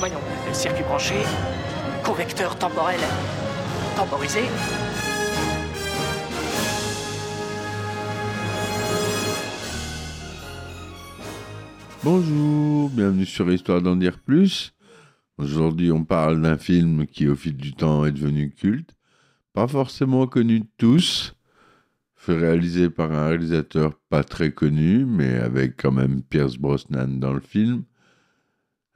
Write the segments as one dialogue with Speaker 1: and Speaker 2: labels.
Speaker 1: Voyons, circuit branché, convecteur temporel temporisé.
Speaker 2: Bonjour, bienvenue sur Histoire d'en dire plus. Aujourd'hui, on parle d'un film qui, au fil du temps, est devenu culte. Pas forcément connu de tous. Réalisé par un réalisateur pas très connu, mais avec quand même Pierce Brosnan dans le film.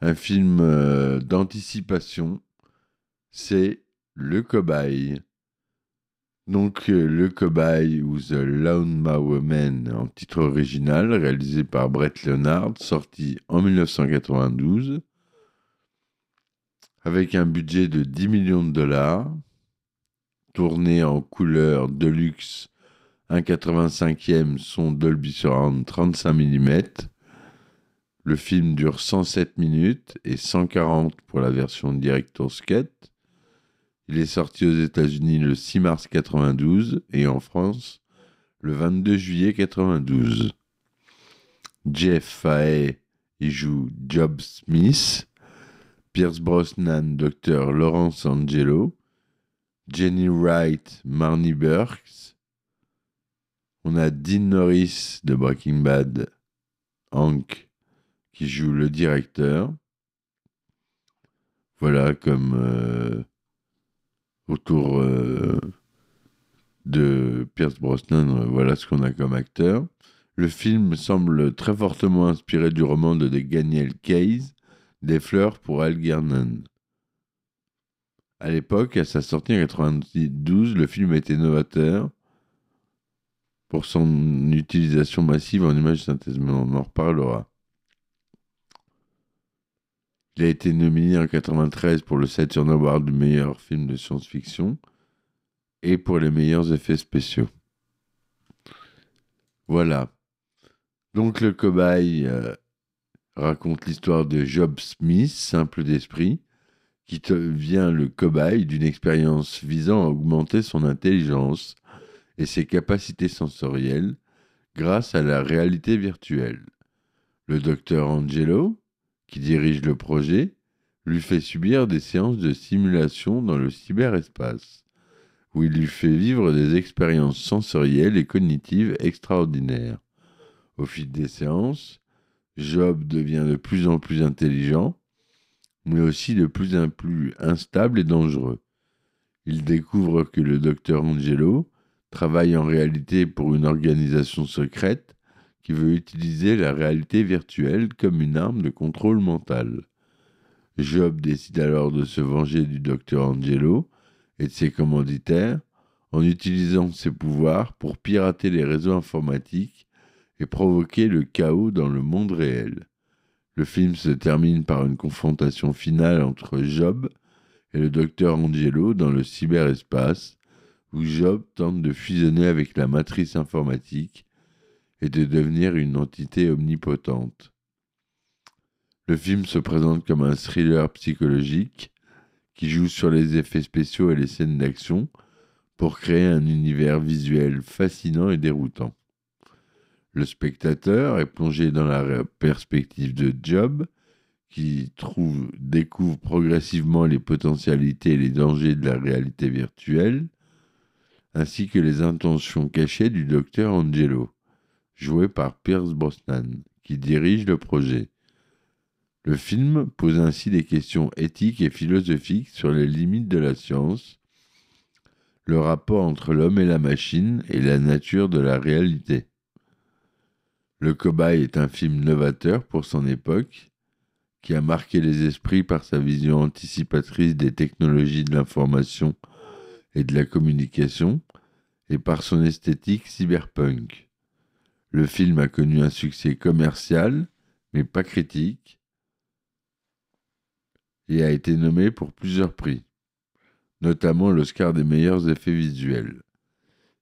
Speaker 2: Un film euh, d'anticipation. C'est Le Cobaye. Donc, euh, Le Cobaye ou The Lone Man en titre original, réalisé par Brett Leonard, sorti en 1992, avec un budget de 10 millions de dollars, tourné en couleur deluxe 1,85e son Dolby Surround 35 mm. Le film dure 107 minutes et 140 pour la version Director's Cut. Il est sorti aux États-Unis le 6 mars 92 et en France le 22 juillet 92. Jeff Fahey y joue Job Smith, Pierce Brosnan, Dr. Lawrence Angelo, Jenny Wright, Marnie Burks. On a Dean Norris de Breaking Bad, Hank, qui joue le directeur. Voilà comme euh, autour euh, de Pierce Brosnan, euh, voilà ce qu'on a comme acteur. Le film semble très fortement inspiré du roman de Daniel Case, Des fleurs pour Algernon. À l'époque, à sa sortie en 1992, le film était novateur pour son utilisation massive en images synthèse, mais on en reparlera. Il a été nominé en 1993 pour le Saturn Award du meilleur film de science-fiction et pour les meilleurs effets spéciaux. Voilà. Donc le cobaye euh, raconte l'histoire de Job Smith, simple d'esprit, qui devient le cobaye d'une expérience visant à augmenter son intelligence et ses capacités sensorielles grâce à la réalité virtuelle. Le docteur Angelo, qui dirige le projet, lui fait subir des séances de simulation dans le cyberespace, où il lui fait vivre des expériences sensorielles et cognitives extraordinaires. Au fil des séances, Job devient de plus en plus intelligent, mais aussi de plus en plus instable et dangereux. Il découvre que le docteur Angelo travaille en réalité pour une organisation secrète qui veut utiliser la réalité virtuelle comme une arme de contrôle mental. Job décide alors de se venger du docteur Angelo et de ses commanditaires en utilisant ses pouvoirs pour pirater les réseaux informatiques et provoquer le chaos dans le monde réel. Le film se termine par une confrontation finale entre Job et le docteur Angelo dans le cyberespace, où Job tente de fusionner avec la matrice informatique et de devenir une entité omnipotente. Le film se présente comme un thriller psychologique qui joue sur les effets spéciaux et les scènes d'action pour créer un univers visuel fascinant et déroutant. Le spectateur est plongé dans la perspective de Job, qui découvre progressivement les potentialités et les dangers de la réalité virtuelle, ainsi que les intentions cachées du docteur Angelo, joué par Pierce Brosnan, qui dirige le projet. Le film pose ainsi des questions éthiques et philosophiques sur les limites de la science, le rapport entre l'homme et la machine et la nature de la réalité. Le Cobaye est un film novateur pour son époque, qui a marqué les esprits par sa vision anticipatrice des technologies de l'information et de la communication, et par son esthétique cyberpunk. Le film a connu un succès commercial, mais pas critique, et a été nommé pour plusieurs prix, notamment l'Oscar des meilleurs effets visuels.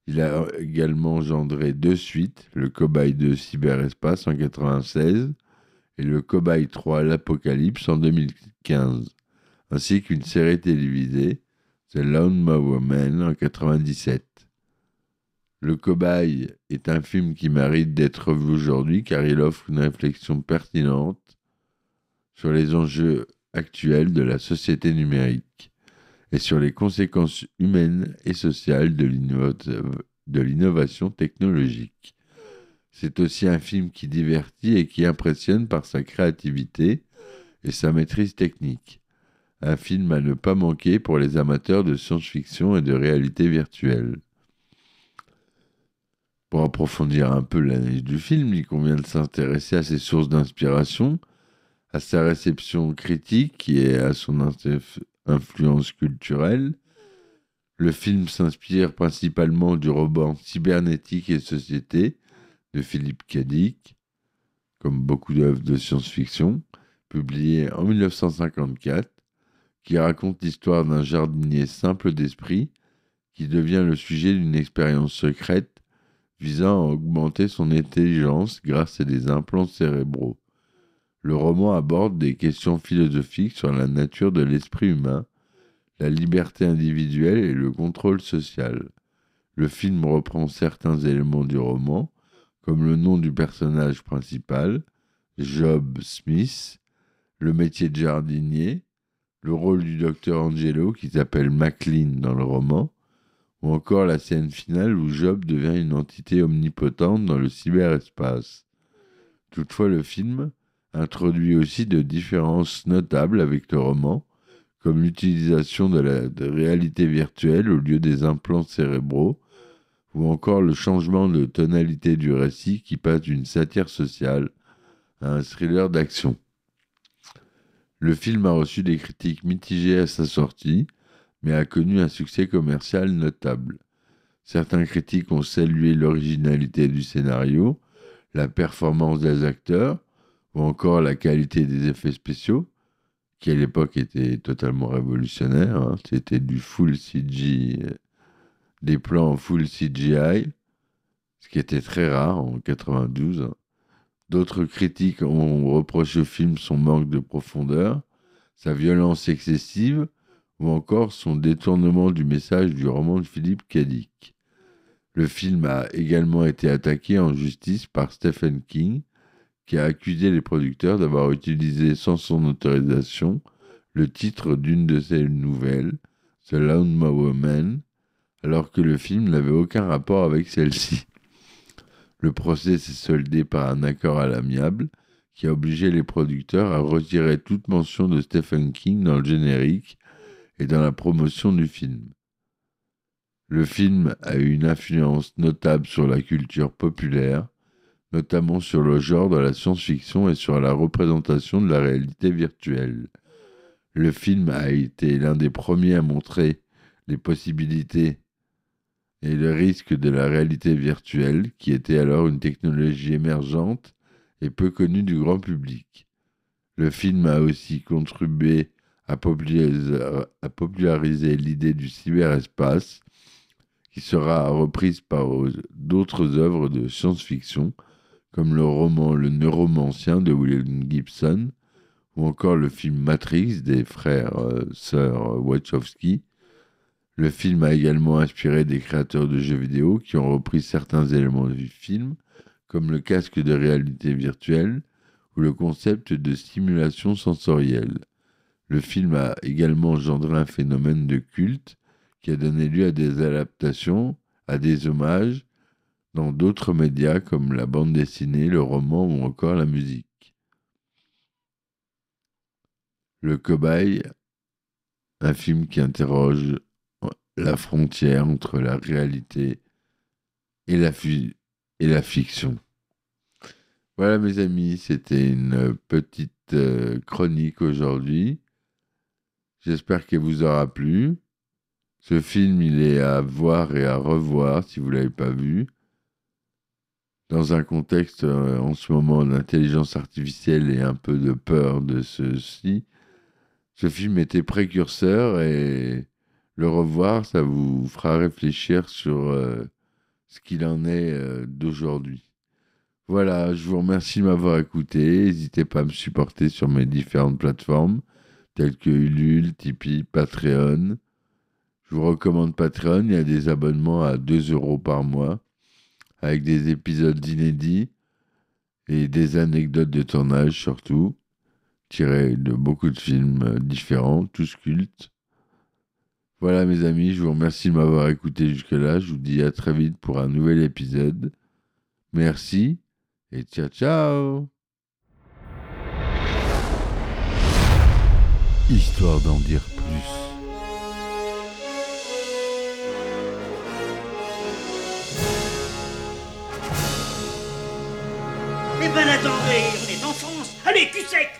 Speaker 2: Il a également engendré deux suites, le Cobaye 2 Cyberespace en 1996 et le Cobaye 3 L'Apocalypse en 2015, ainsi qu'une série télévisée, The Lone Mower Man en 1997. Le Cobaye est un film qui mérite d'être vu aujourd'hui car il offre une réflexion pertinente sur les enjeux actuels de la société numérique et sur les conséquences humaines et sociales de l'innovation technologique. C'est aussi un film qui divertit et qui impressionne par sa créativité et sa maîtrise technique. Un film à ne pas manquer pour les amateurs de science-fiction et de réalité virtuelle. Pour approfondir un peu l'analyse du film, il convient de s'intéresser à ses sources d'inspiration, à sa réception critique et à son influence culturelle. Le film s'inspire principalement du roman Cybernétique et Société de Philippe Cadic, comme beaucoup d'œuvres de science-fiction, publié en 1954, qui raconte l'histoire d'un jardinier simple d'esprit qui devient le sujet d'une expérience secrète visant à augmenter son intelligence grâce à des implants cérébraux. Le roman aborde des questions philosophiques sur la nature de l'esprit humain, la liberté individuelle et le contrôle social. Le film reprend certains éléments du roman, comme le nom du personnage principal, Job Smith, le métier de jardinier, le rôle du docteur Angelo qui s'appelle MacLean dans le roman, ou encore la scène finale où Job devient une entité omnipotente dans le cyberespace. Toutefois, le film introduit aussi de différences notables avec le roman, comme l'utilisation de la réalité virtuelle au lieu des implants cérébraux, ou encore le changement de tonalité du récit qui passe d'une satire sociale à un thriller d'action. Le film a reçu des critiques mitigées à sa sortie, mais a connu un succès commercial notable. Certains critiques ont salué l'originalité du scénario, la performance des acteurs, ou encore la qualité des effets spéciaux, qui à l'époque étaient totalement révolutionnaires. Hein. C'était du full CG, des plans full CGI, ce qui était très rare en 92. D'autres critiques ont reproché au film son manque de profondeur, sa violence excessive, ou encore son détournement du message du roman de Philippe Cadic. Le film a également été attaqué en justice par Stephen King, qui a accusé les producteurs d'avoir utilisé sans son autorisation le titre d'une de ses nouvelles, The Lone Mower Man, alors que le film n'avait aucun rapport avec celle-ci. Le procès s'est soldé par un accord à l'amiable qui a obligé les producteurs à retirer toute mention de Stephen King dans le générique et dans la promotion du film. Le film a eu une influence notable sur la culture populaire, notamment sur le genre de la science-fiction et sur la représentation de la réalité virtuelle. Le film a été l'un des premiers à montrer les possibilités et le risque de la réalité virtuelle, qui était alors une technologie émergente et peu connue du grand public. Le film a aussi contribué a popularisé, l'idée du cyberespace, qui sera reprise par d'autres œuvres de science-fiction, comme le roman Le Neuromancien de William Gibson, ou encore le film Matrix des frères euh, sœurs Wachowski. Le film a également inspiré des créateurs de jeux vidéo qui ont repris certains éléments du film, comme le casque de réalité virtuelle ou le concept de stimulation sensorielle. Le film a également engendré un phénomène de culte qui a donné lieu à des adaptations, à des hommages dans d'autres médias comme la bande dessinée, le roman ou encore la musique. Le cobaye, un film qui interroge la frontière entre la réalité et la, fiction. Voilà mes amis, c'était une petite euh, chronique aujourd'hui. J'espère qu'elle vous aura plu. Ce film, il est à voir et à revoir si vous ne l'avez pas vu. Dans un contexte euh, en ce moment d'intelligence artificielle et un peu de peur de ceci, ce film était précurseur et le revoir, ça vous fera réfléchir sur euh, ce qu'il en est euh, d'aujourd'hui. Voilà, je vous remercie de m'avoir écouté. N'hésitez pas à me supporter sur mes différentes plateformes telles que Ulule, Tipeee, Patreon. Je vous recommande Patreon, il y a des abonnements à 2 euros par mois avec des épisodes inédits et des anecdotes de tournage surtout, tirées de beaucoup de films euh, différents, tous cultes. Voilà mes amis, je vous remercie de m'avoir écouté jusque-là. Je vous dis à très vite pour un nouvel épisode. Merci et ciao ciao Histoire d'en dire plus.
Speaker 3: Eh ben attendez, on est en France. Allez, cul sec